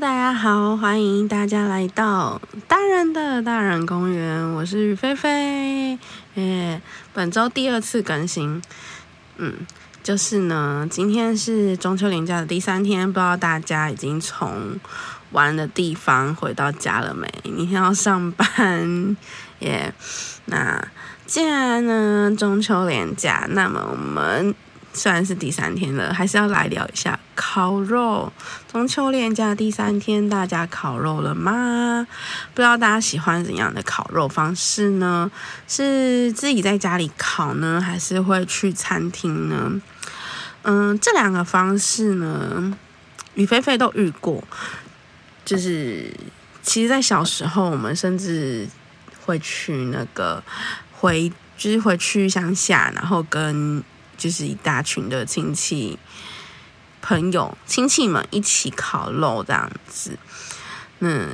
大家好，欢迎大家来到大人的大人公园，我是雨菲菲，耶，本周第二次更新，嗯，就是呢，今天是中秋连假的第三天，不知道大家已经从玩的地方回到家了没？明天要上班，耶，那既然呢中秋连假，那么我们。虽然是第三天了，还是要来聊一下烤肉。中秋连假第三天，大家烤肉了吗？不知道大家喜欢怎样的烤肉方式呢？是自己在家里烤呢，还是会去餐厅呢？嗯，这两个方式呢，雨菲菲都遇过。就是，其实，在小时候，我们甚至会去那个回，就是回去乡下，然后跟。就是一大群的亲戚、朋友、亲戚们一起烤肉这样子，嗯，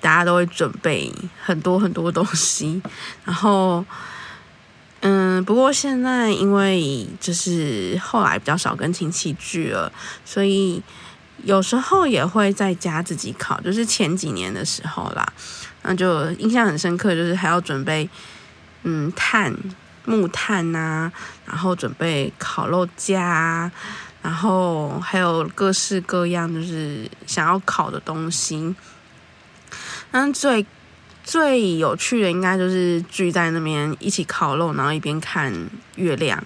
大家都会准备很多很多东西，然后，嗯，不过现在因为就是后来比较少跟亲戚聚了，所以有时候也会在家自己烤。就是前几年的时候啦，那就印象很深刻，就是还要准备嗯炭。木炭呐，然后准备烤肉架，然后还有各式各样就是想要烤的东西。那最最有趣的应该就是聚在那边一起烤肉，然后一边看月亮。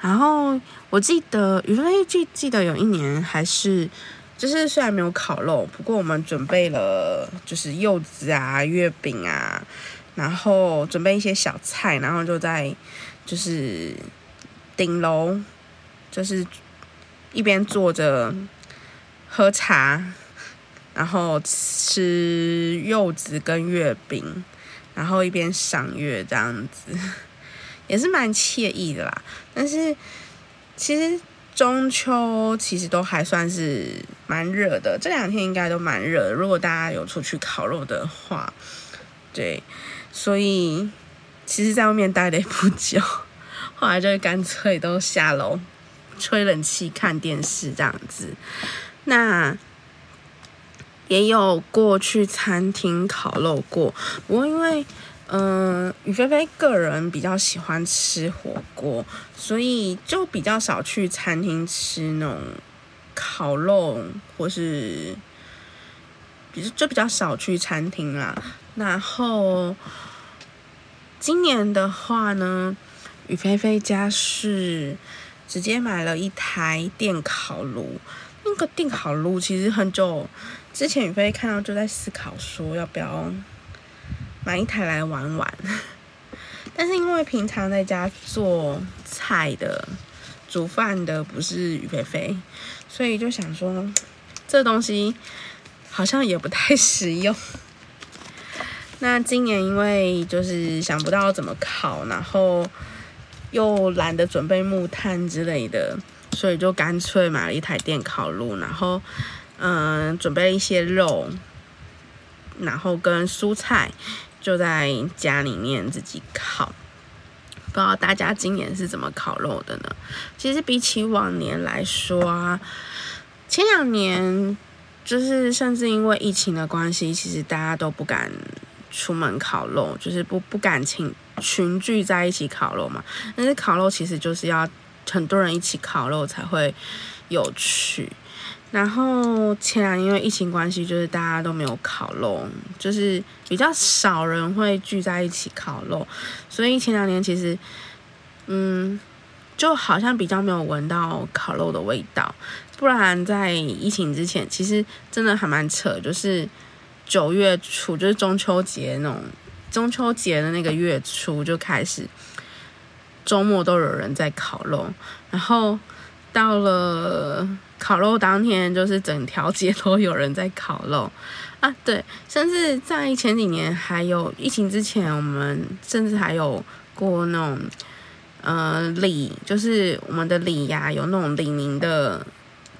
然后我记得余飞记记得有一年还是就是虽然没有烤肉，不过我们准备了就是柚子啊、月饼啊。然后准备一些小菜，然后就在就是顶楼，就是一边坐着喝茶，然后吃柚子跟月饼，然后一边赏月这样子，也是蛮惬意的啦。但是其实中秋其实都还算是蛮热的，这两天应该都蛮热。如果大家有出去烤肉的话，对。所以，其实，在外面待了不久，后来就干脆都下楼吹冷气、看电视这样子。那也有过去餐厅烤肉过，不过因为，嗯，雨菲菲个人比较喜欢吃火锅，所以就比较少去餐厅吃那种烤肉，或是，比就比较少去餐厅啦。然后，今年的话呢，雨菲菲家是直接买了一台电烤炉。那个电烤炉其实很久之前，雨菲看到就在思考说要不要买一台来玩玩。但是因为平常在家做菜的、煮饭的不是雨菲菲，所以就想说这东西好像也不太实用。那今年因为就是想不到怎么烤，然后又懒得准备木炭之类的，所以就干脆买了一台电烤炉，然后嗯准备了一些肉，然后跟蔬菜就在家里面自己烤。不知道大家今年是怎么烤肉的呢？其实比起往年来说啊，前两年就是甚至因为疫情的关系，其实大家都不敢。出门烤肉就是不不敢请群聚在一起烤肉嘛，但是烤肉其实就是要很多人一起烤肉才会有趣。然后前两年因为疫情关系，就是大家都没有烤肉，就是比较少人会聚在一起烤肉，所以前两年其实嗯就好像比较没有闻到烤肉的味道。不然在疫情之前，其实真的还蛮扯，就是。九月初就是中秋节那种，中秋节的那个月初就开始，周末都有人在烤肉，然后到了烤肉当天，就是整条街都有人在烤肉啊。对，甚至在前几年还有疫情之前，我们甚至还有过那种，呃，礼，就是我们的礼呀，有那种李宁的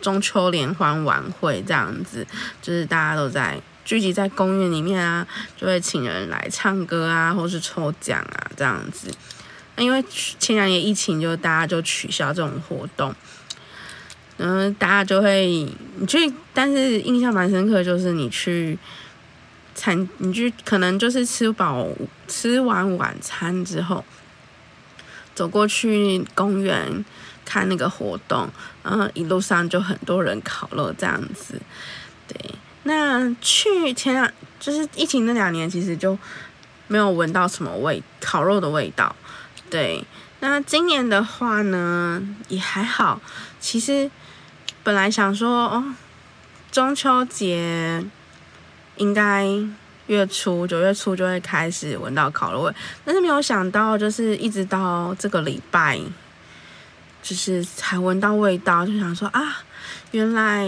中秋联欢晚会这样子，就是大家都在。聚集在公园里面啊，就会请人来唱歌啊，或是抽奖啊，这样子。那因为前两年疫情，就大家就取消这种活动。嗯，大家就会你去，但是印象蛮深刻，就是你去餐，你去可能就是吃饱吃完晚餐之后，走过去公园看那个活动，然后一路上就很多人烤肉这样子。对，那去前两就是疫情那两年，其实就没有闻到什么味烤肉的味道。对，那今年的话呢，也还好。其实本来想说，哦，中秋节应该月初九月初就会开始闻到烤肉味，但是没有想到，就是一直到这个礼拜，就是才闻到味道，就想说啊，原来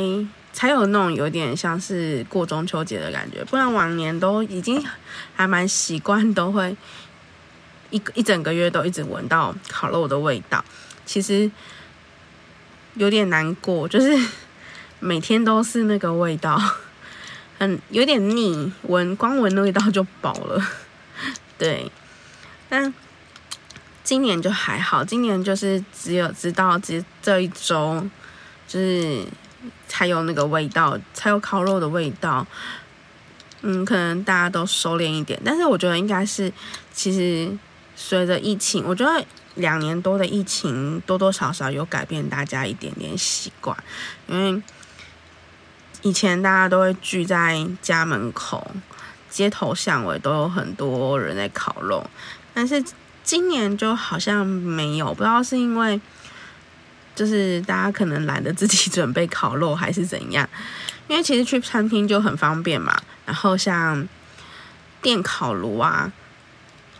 才有那种有点像是过中秋节的感觉，不然往年都已经还蛮习惯，都会。一一整个月都一直闻到烤肉的味道，其实有点难过，就是每天都是那个味道，很有点腻，闻光闻那味道就饱了。对，但今年就还好，今年就是只有知道这这一周就是才有那个味道，才有烤肉的味道。嗯，可能大家都收敛一点，但是我觉得应该是其实。随着疫情，我觉得两年多的疫情多多少少有改变大家一点点习惯，因为以前大家都会聚在家门口、街头巷尾都有很多人在烤肉，但是今年就好像没有，不知道是因为就是大家可能懒得自己准备烤肉还是怎样，因为其实去餐厅就很方便嘛，然后像电烤炉啊，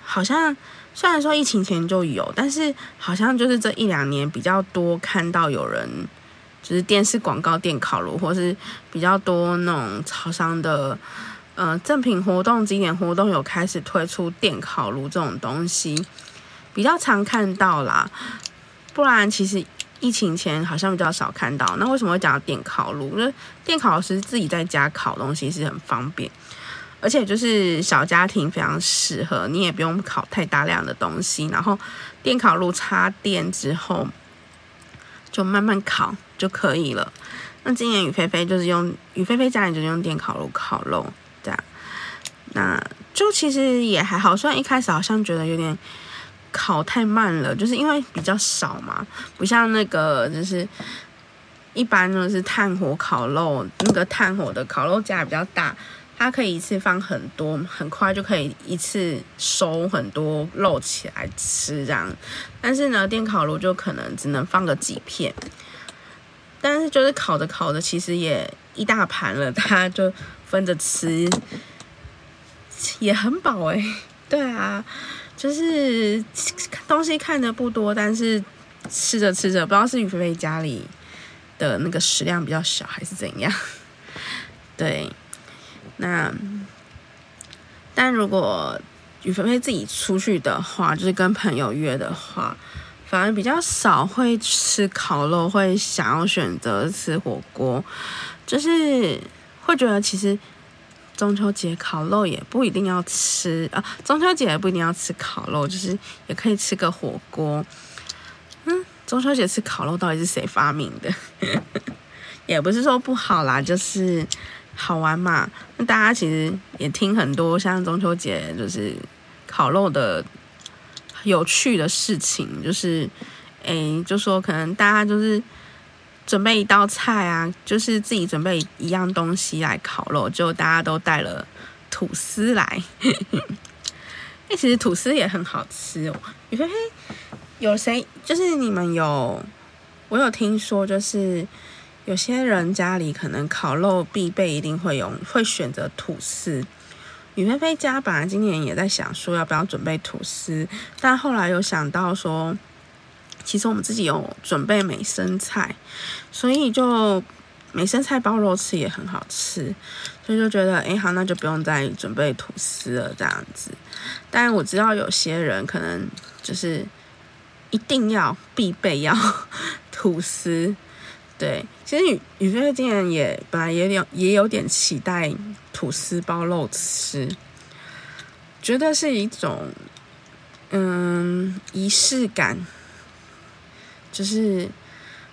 好像。虽然说疫情前就有，但是好像就是这一两年比较多看到有人，就是电视广告电烤炉，或是比较多那种超商的，呃，赠品活动、几点活动有开始推出电烤炉这种东西，比较常看到啦。不然其实疫情前好像比较少看到。那为什么会讲到电烤炉？因为电烤是自己在家烤东西是很方便。而且就是小家庭非常适合，你也不用烤太大量的东西，然后电烤炉插电之后，就慢慢烤就可以了。那今年雨菲菲就是用雨菲菲家里就是用电烤炉烤肉，这样，那就其实也还好。虽然一开始好像觉得有点烤太慢了，就是因为比较少嘛，不像那个就是一般就是炭火烤肉，那个炭火的烤肉架比较大。它可以一次放很多，很快就可以一次收很多肉起来吃这样。但是呢，电烤炉就可能只能放个几片。但是就是烤着烤着，其实也一大盘了，它就分着吃，也很饱诶。对啊，就是东西看的不多，但是吃着吃着，不知道是雨菲菲家里的那个食量比较小，还是怎样。对。那，但如果雨菲菲自己出去的话，就是跟朋友约的话，反而比较少会吃烤肉，会想要选择吃火锅，就是会觉得其实中秋节烤肉也不一定要吃啊，中秋节也不一定要吃烤肉，就是也可以吃个火锅。嗯，中秋节吃烤肉到底是谁发明的？也不是说不好啦，就是。好玩嘛？那大家其实也听很多像中秋节就是烤肉的有趣的事情，就是诶，就说可能大家就是准备一道菜啊，就是自己准备一样东西来烤肉，就大家都带了吐司来。那，其实吐司也很好吃哦。你说嘿，有谁？就是你们有，我有听说，就是。有些人家里可能烤肉必备，一定会有会选择吐司。雨菲菲家本来今年也在想说要不要准备吐司，但后来有想到说，其实我们自己有准备美生菜，所以就美生菜包肉吃也很好吃，所以就觉得哎好，那就不用再准备吐司了这样子。但我知道有些人可能就是一定要必备要吐司。对，其实宇宇飞今年也本来也有也有点期待吐司包肉吃，觉得是一种嗯仪式感，就是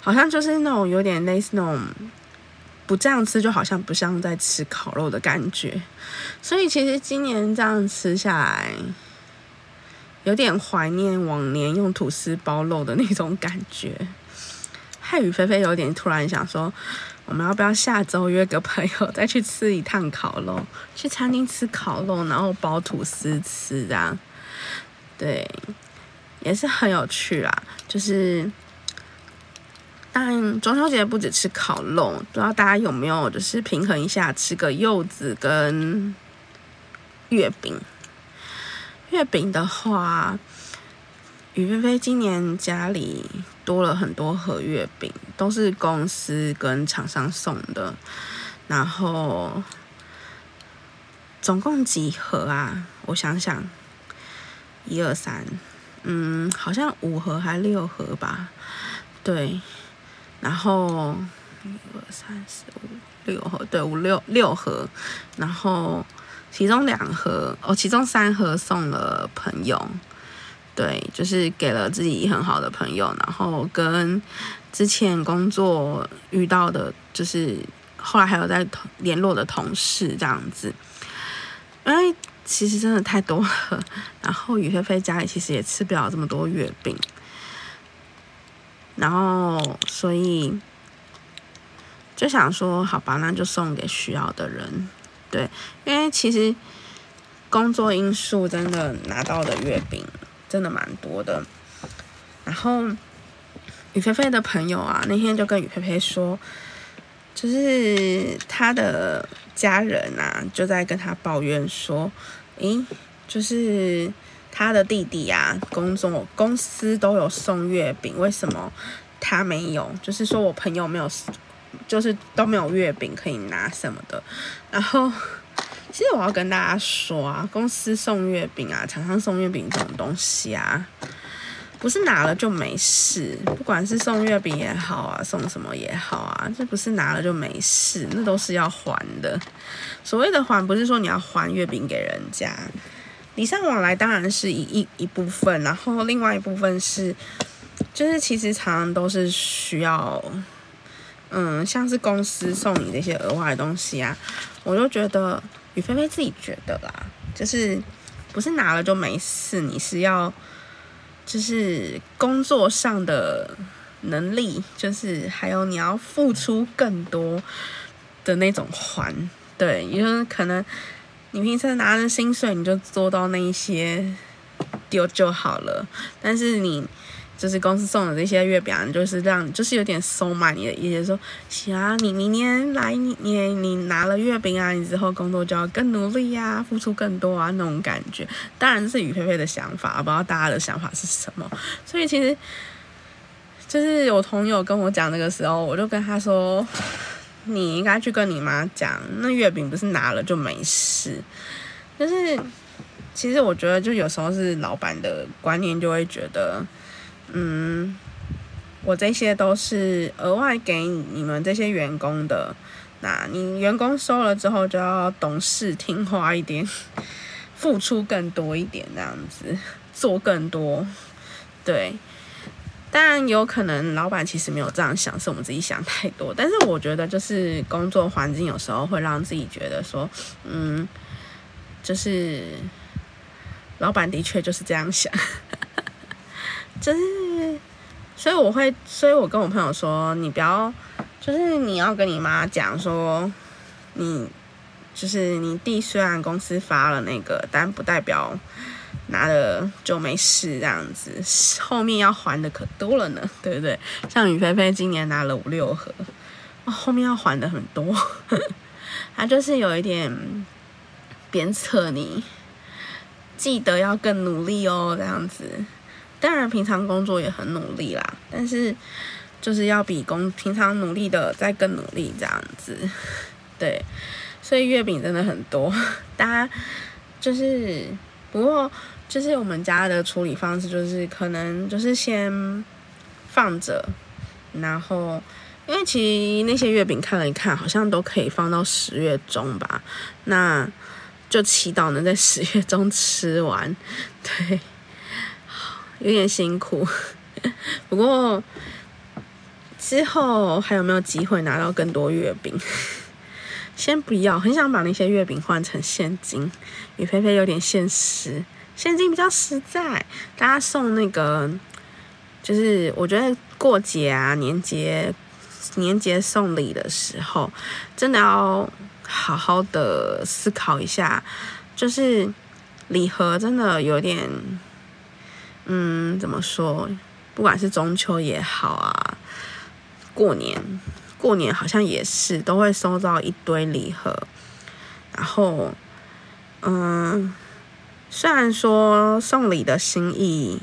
好像就是那种有点类似那种不这样吃，就好像不像在吃烤肉的感觉。所以其实今年这样吃下来，有点怀念往年用吐司包肉的那种感觉。汉语菲菲有点突然想说，我们要不要下周约个朋友再去吃一趟烤肉？去餐厅吃烤肉，然后包吐司吃，这样对，也是很有趣啦。就是，但中秋节不止吃烤肉，不知道大家有没有就是平衡一下，吃个柚子跟月饼。月饼的话。雨菲菲今年家里多了很多盒月饼，都是公司跟厂商送的。然后总共几盒啊？我想想，一二三，嗯，好像五盒还六盒吧？对。然后一二三四五六盒，对，五六六盒。然后其中两盒，哦，其中三盒送了朋友。对，就是给了自己很好的朋友，然后跟之前工作遇到的，就是后来还有在联络的同事这样子。因为其实真的太多了，然后雨菲菲家里其实也吃不了这么多月饼，然后所以就想说，好吧，那就送给需要的人。对，因为其实工作因素真的拿到的月饼。真的蛮多的，然后雨菲菲的朋友啊，那天就跟雨菲菲说，就是他的家人啊，就在跟他抱怨说，诶，就是他的弟弟呀，工作公司都有送月饼，为什么他没有？就是说我朋友没有，就是都没有月饼可以拿什么的，然后。其实我要跟大家说啊，公司送月饼啊，厂商送月饼这种东西啊，不是拿了就没事。不管是送月饼也好啊，送什么也好啊，这不是拿了就没事，那都是要还的。所谓的还，不是说你要还月饼给人家，礼尚往来当然是一一一部分，然后另外一部分是，就是其实常常都是需要，嗯，像是公司送你这些额外的东西啊，我就觉得。雨菲菲自己觉得啦，就是不是拿了就没事，你是要就是工作上的能力，就是还有你要付出更多的那种还，对，因为可能你平时拿着薪水，你就做到那一些丢就好了，但是你。就是公司送的这些月饼，就是让就是有点收买你的意思，说行啊，你明年来，你你你拿了月饼啊，你之后工作就要更努力呀，付出更多啊那种感觉。当然是雨菲菲的想法，不知道大家的想法是什么。所以其实就是我朋友跟我讲那个时候，我就跟他说，你应该去跟你妈讲，那月饼不是拿了就没事。就是其实我觉得，就有时候是老板的观念就会觉得。嗯，我这些都是额外给你们这些员工的。那你员工收了之后，就要懂事听话一点，付出更多一点，这样子做更多。对，当然有可能老板其实没有这样想，是我们自己想太多。但是我觉得，就是工作环境有时候会让自己觉得说，嗯，就是老板的确就是这样想。就是，所以我会，所以我跟我朋友说，你不要，就是你要跟你妈讲说，你就是你弟虽然公司发了那个，但不代表拿了就没事这样子，后面要还的可多了呢，对不对？像雨菲菲今年拿了五六盒，后面要还的很多，他就是有一点鞭策你，记得要更努力哦，这样子。当然，平常工作也很努力啦，但是就是要比工平常努力的再更努力这样子，对。所以月饼真的很多，大家就是不过就是我们家的处理方式就是可能就是先放着，然后因为其实那些月饼看了一看，好像都可以放到十月中吧，那就祈祷能在十月中吃完，对。有点辛苦，不过之后还有没有机会拿到更多月饼？先不要，很想把那些月饼换成现金。雨菲菲有点现实，现金比较实在。大家送那个，就是我觉得过节啊、年节、年节送礼的时候，真的要好好的思考一下，就是礼盒真的有点，嗯，怎么说？不管是中秋也好啊，过年。过年好像也是都会收到一堆礼盒，然后，嗯，虽然说送礼的心意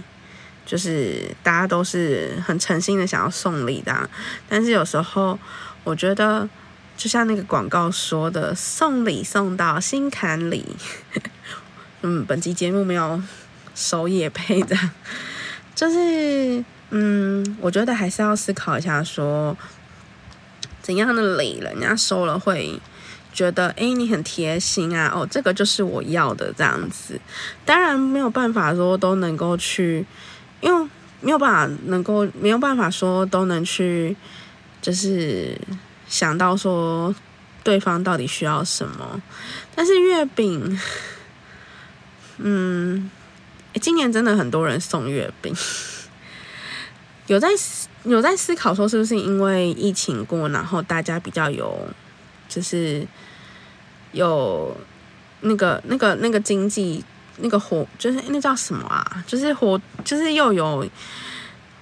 就是大家都是很诚心的想要送礼的，但是有时候我觉得就像那个广告说的，送礼送到心坎里。嗯，本期节目没有收叶配的，就是嗯，我觉得还是要思考一下说。怎样的礼，人家收了会觉得，哎，你很贴心啊，哦，这个就是我要的这样子。当然没有办法说都能够去，因为没有办法能够没有办法说都能去，就是想到说对方到底需要什么。但是月饼，嗯，今年真的很多人送月饼，有在。有在思考说是不是因为疫情过，然后大家比较有，就是有那个那个那个经济那个活，就是那叫什么啊？就是活，就是又有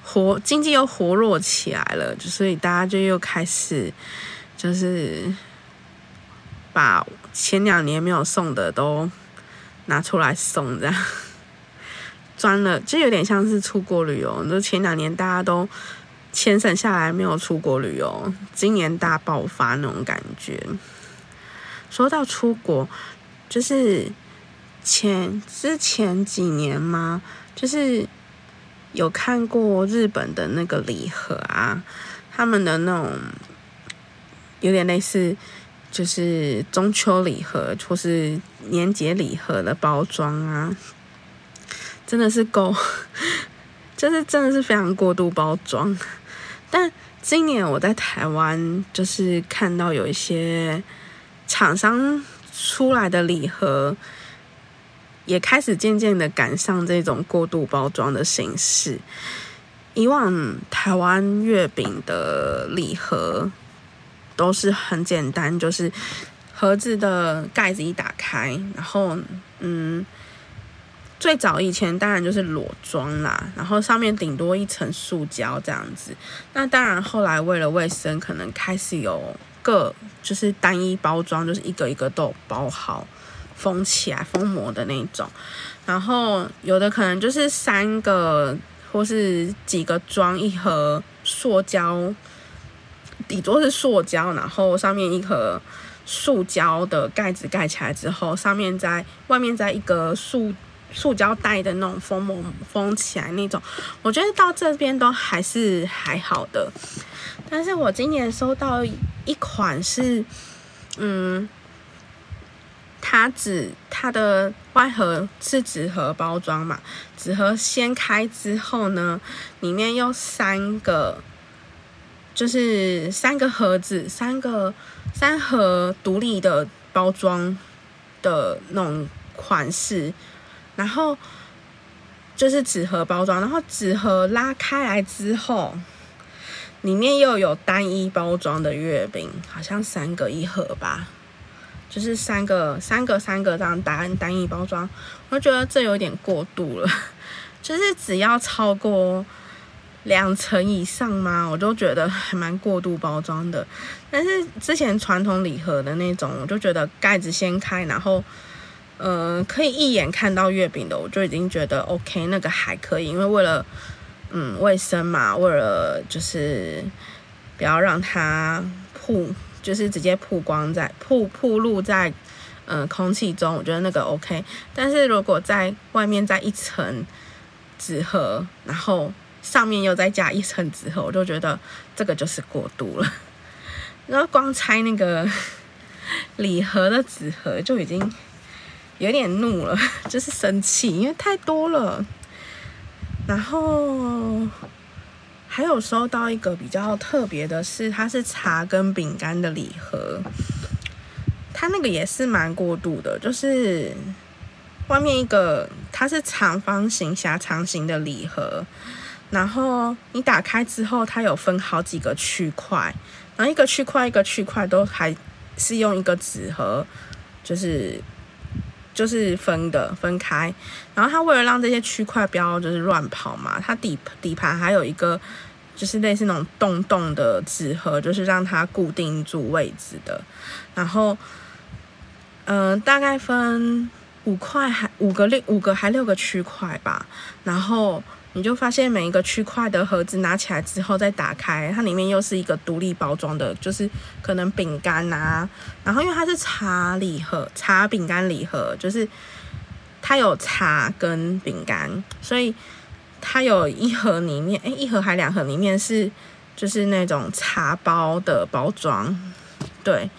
活经济又活络起来了，就所以大家就又开始就是把前两年没有送的都拿出来送，这样赚了，就有点像是出国旅游。就前两年大家都。钱省下来没有出国旅游，今年大爆发那种感觉。说到出国，就是前之前几年吗？就是有看过日本的那个礼盒啊，他们的那种有点类似，就是中秋礼盒或是年节礼盒的包装啊，真的是够，就是真的是非常过度包装。但今年我在台湾，就是看到有一些厂商出来的礼盒，也开始渐渐的赶上这种过度包装的形式。以往台湾月饼的礼盒都是很简单，就是盒子的盖子一打开，然后嗯。最早以前当然就是裸装啦，然后上面顶多一层塑胶这样子。那当然后来为了卫生，可能开始有个就是单一包装，就是一个一个都包好、封起来、封膜的那种。然后有的可能就是三个或是几个装一盒塑胶，底座是塑胶，然后上面一盒塑胶的盖子盖起来之后，上面在外面再一个塑。塑胶袋的那种封膜封起来那种，我觉得到这边都还是还好的。但是我今年收到一款是，嗯，它纸它的外盒是纸盒包装嘛，纸盒掀开之后呢，里面有三个，就是三个盒子，三个三盒独立的包装的那种款式。然后就是纸盒包装，然后纸盒拉开来之后，里面又有单一包装的月饼，好像三个一盒吧，就是三个三个三个这样单单一包装，我觉得这有点过度了，就是只要超过两层以上嘛，我就觉得还蛮过度包装的。但是之前传统礼盒的那种，我就觉得盖子掀开，然后。嗯，可以一眼看到月饼的，我就已经觉得 OK，那个还可以，因为为了嗯卫生嘛，为了就是不要让它曝，就是直接曝光在曝曝露在嗯空气中，我觉得那个 OK。但是如果在外面再一层纸盒，然后上面又再加一层纸盒，我就觉得这个就是过度了。然后光拆那个 礼盒的纸盒就已经。有点怒了，就是生气，因为太多了。然后还有收到一个比较特别的是，它是茶跟饼干的礼盒，它那个也是蛮过度的，就是外面一个它是长方形狭长形的礼盒，然后你打开之后，它有分好几个区块，然后一个区块一个区块都还是用一个纸盒，就是。就是分的分开，然后它为了让这些区块不要就是乱跑嘛，它底底盘还有一个就是类似那种洞洞的纸盒，就是让它固定住位置的。然后，嗯，大概分五块还五个六五个还六个区块吧，然后。你就发现每一个区块的盒子拿起来之后再打开，它里面又是一个独立包装的，就是可能饼干啊。然后因为它是茶礼盒，茶饼干礼盒，就是它有茶跟饼干，所以它有一盒里面，哎，一盒还两盒里面是就是那种茶包的包装，对。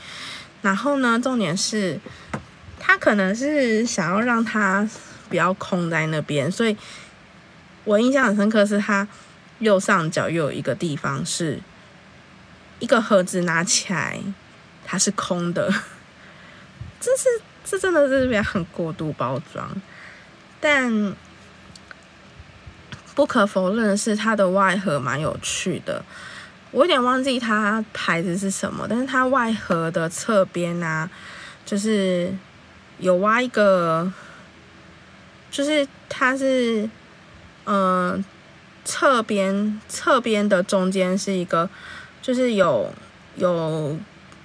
然后呢，重点是它可能是想要让它不要空在那边，所以。我印象很深刻，是它右上角又有一个地方是一个盒子，拿起来它是空的。这是这真的是边很过度包装，但不可否认的是它的外盒蛮有趣的。我有点忘记它牌子是什么，但是它外盒的侧边啊，就是有挖一个，就是它是。嗯，侧边侧边的中间是一个，就是有有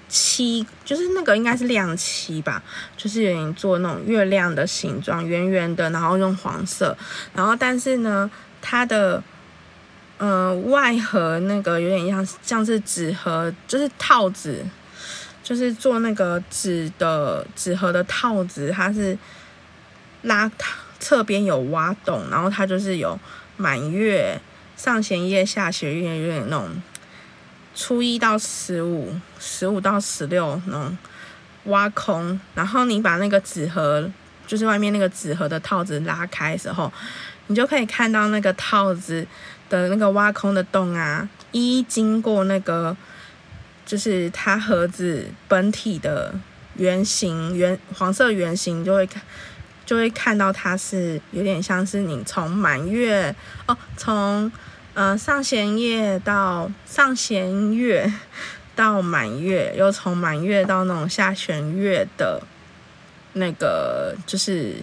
漆，就是那个应该是亮漆吧，就是有点做那种月亮的形状，圆圆的，然后用黄色，然后但是呢，它的嗯外盒那个有点像像是纸盒，就是套子，就是做那个纸的纸盒的套子，它是拉它。侧边有挖洞，然后它就是有满月、上弦月、下弦月，有点那种初一到十五、十五到十六那种挖空。然后你把那个纸盒，就是外面那个纸盒的套子拉开时候，你就可以看到那个套子的那个挖空的洞啊，一经过那个就是它盒子本体的圆形圆黄色圆形就会看。就会看到它是有点像是你从满月哦，从呃上弦月到上弦月到满月，又从满月到那种下弦月的那个就是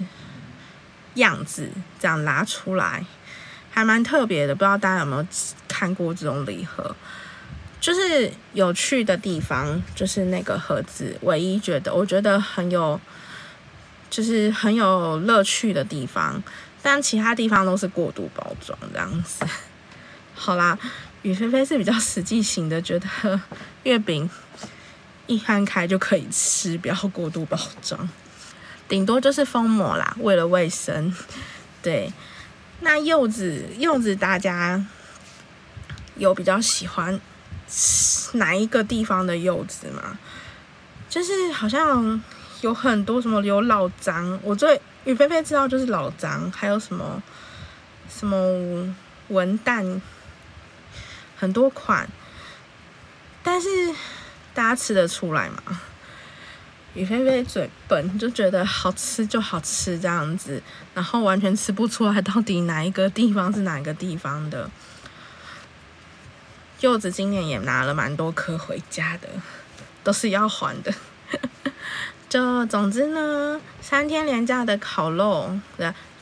样子，这样拿出来还蛮特别的。不知道大家有没有看过这种礼盒？就是有趣的地方，就是那个盒子，唯一觉得我觉得很有。就是很有乐趣的地方，但其他地方都是过度包装这样子。好啦，雨菲菲是比较实际型的，觉得月饼一摊开就可以吃，不要过度包装，顶多就是封膜啦，为了卫生。对，那柚子柚子大家有比较喜欢哪一个地方的柚子吗？就是好像。有很多什么有老张，我最雨菲菲知道就是老张，还有什么什么文旦，很多款，但是大家吃得出来吗？雨菲菲嘴笨，就觉得好吃就好吃这样子，然后完全吃不出来到底哪一个地方是哪个地方的。柚子今年也拿了蛮多颗回家的，都是要还的。就总之呢，三天连假的烤肉，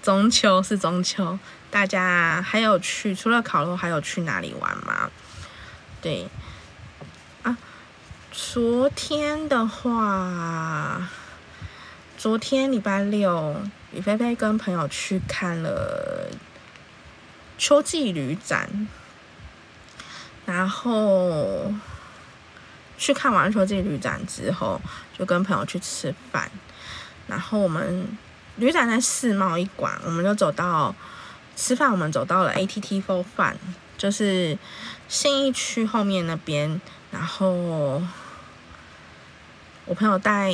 中秋是中秋，大家还有去除了烤肉，还有去哪里玩吗？对，啊，昨天的话，昨天礼拜六，李菲菲跟朋友去看了秋季旅展，然后。去看完秋季旅展之后，就跟朋友去吃饭。然后我们旅展在世贸一馆，我们就走到吃饭。我们走到了 ATT Four 饭，就是信义区后面那边。然后我朋友带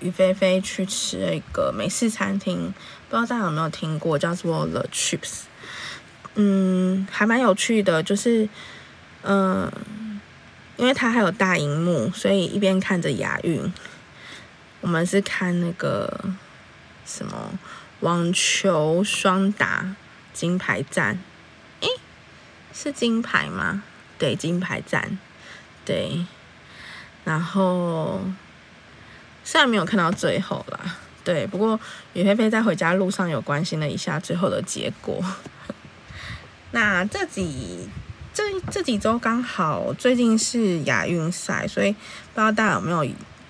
于菲菲去吃了一个美式餐厅，不知道大家有没有听过，叫做 The Chips。嗯，还蛮有趣的，就是嗯，因为它还有大荧幕，所以一边看着亚运，我们是看那个什么网球双打金牌战，诶，是金牌吗？对，金牌战，对，然后虽然没有看到最后啦，对，不过雨菲菲在回家路上有关心了一下最后的结果。那这几这这几周刚好最近是亚运赛，所以不知道大家有没有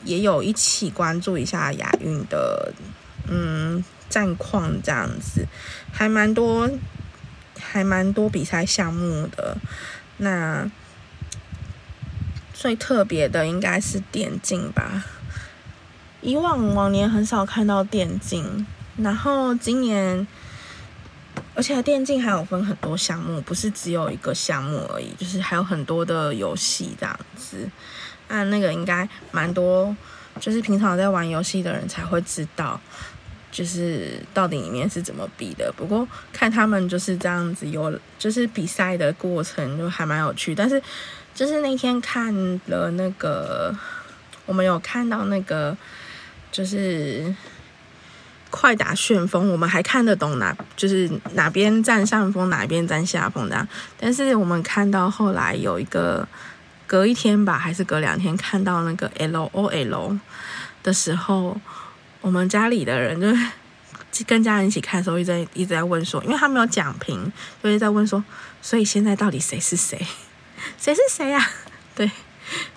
也有一起关注一下亚运的嗯战况这样子，还蛮多还蛮多比赛项目的。那最特别的应该是电竞吧。以往往年很少看到电竞，然后今年，而且电竞还有分很多项目，不是只有一个项目而已，就是还有很多的游戏这样子。那那个应该蛮多，就是平常在玩游戏的人才会知道，就是到底里面是怎么比的。不过看他们就是这样子，有就是比赛的过程就还蛮有趣。但是就是那天看了那个，我们有看到那个。就是快打旋风，我们还看得懂哪，就是哪边占上风，哪边占下风这样。但是我们看到后来有一个隔一天吧，还是隔两天，看到那个 L O L 的时候，我们家里的人就跟家人一起看的时候，一直在一直在问说，因为他没有讲评，所以在问说，所以现在到底谁是谁，谁是谁呀？对，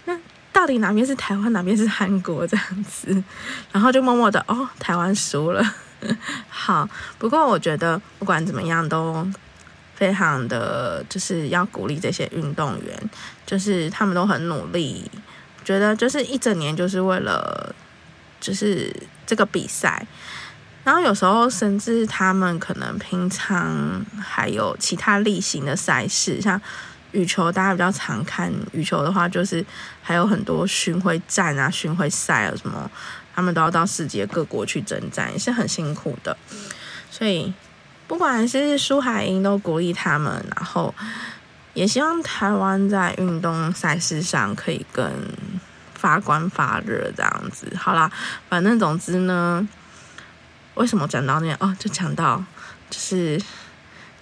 那。到底哪边是台湾，哪边是韩国这样子，然后就默默的哦，台湾输了。好，不过我觉得不管怎么样都非常的就是要鼓励这些运动员，就是他们都很努力，觉得就是一整年就是为了就是这个比赛，然后有时候甚至他们可能平常还有其他例行的赛事，像。羽球大家比较常看，羽球的话就是还有很多巡回战啊、巡回赛啊什么，他们都要到世界各国去征战，也是很辛苦的。所以不管是苏海英都鼓励他们，然后也希望台湾在运动赛事上可以更发光发热这样子。好啦，反正总之呢，为什么讲到那哦，就讲到就是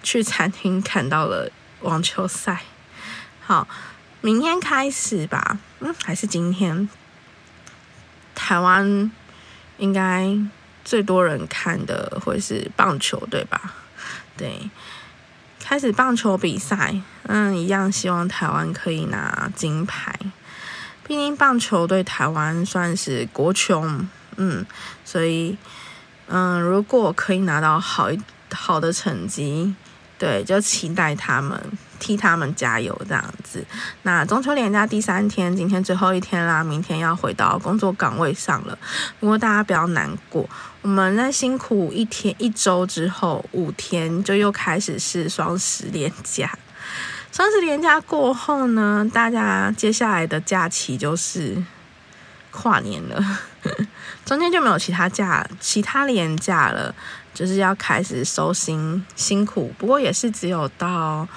去餐厅看到了网球赛。好，明天开始吧。嗯，还是今天？台湾应该最多人看的会是棒球，对吧？对，开始棒球比赛。嗯，一样希望台湾可以拿金牌。毕竟棒球对台湾算是国球。嗯，所以嗯，如果可以拿到好一好的成绩，对，就期待他们。替他们加油，这样子。那中秋连假第三天，今天最后一天啦，明天要回到工作岗位上了。不过大家不要难过，我们在辛苦一天一周之后，五天就又开始是双十连假。双十连假过后呢，大家接下来的假期就是跨年了，中间就没有其他假、其他连假了，就是要开始收心辛苦。不过也是只有到。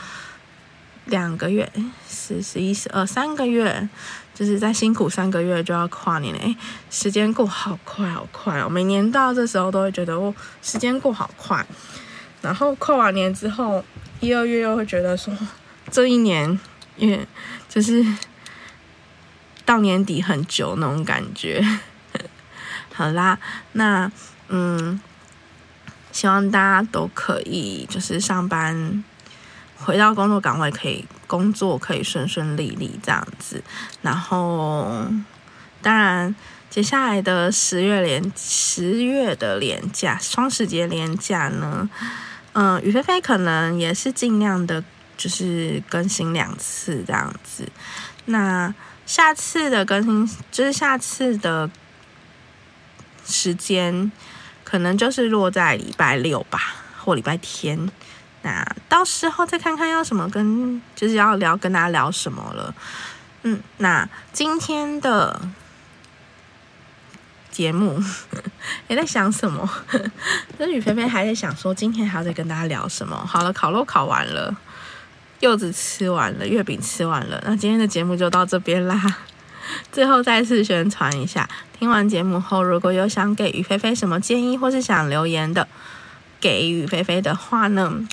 两个月，十、十一、十二，三个月，就是在辛苦三个月就要跨年了。哎，时间过好快，好快哦！每年到这时候都会觉得哦，时间过好快。然后跨完年之后，一二月又会觉得说，这一年，因为就是到年底很久那种感觉。好啦，那嗯，希望大家都可以就是上班。回到工作岗位，可以工作可以顺顺利利这样子。然后，当然，接下来的十月连十月的连假，双十节连假呢，嗯，雨菲菲可能也是尽量的，就是更新两次这样子。那下次的更新，就是下次的时间，可能就是落在礼拜六吧，或礼拜天。那到时候再看看要什么跟就是要聊跟大家聊什么了，嗯，那今天的节目 也在想什么？跟雨菲菲还在想说，今天还要再跟大家聊什么？好了，烤肉烤完了，柚子吃完了，月饼吃完了，那今天的节目就到这边啦。最后再次宣传一下，听完节目后，如果有想给于菲菲什么建议，或是想留言的，给于菲菲的话呢，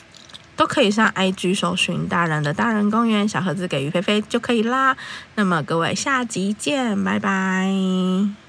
都可以上 IG 搜寻“大人的大人公园”小盒子给于菲菲就可以啦。那么各位下集见，拜拜。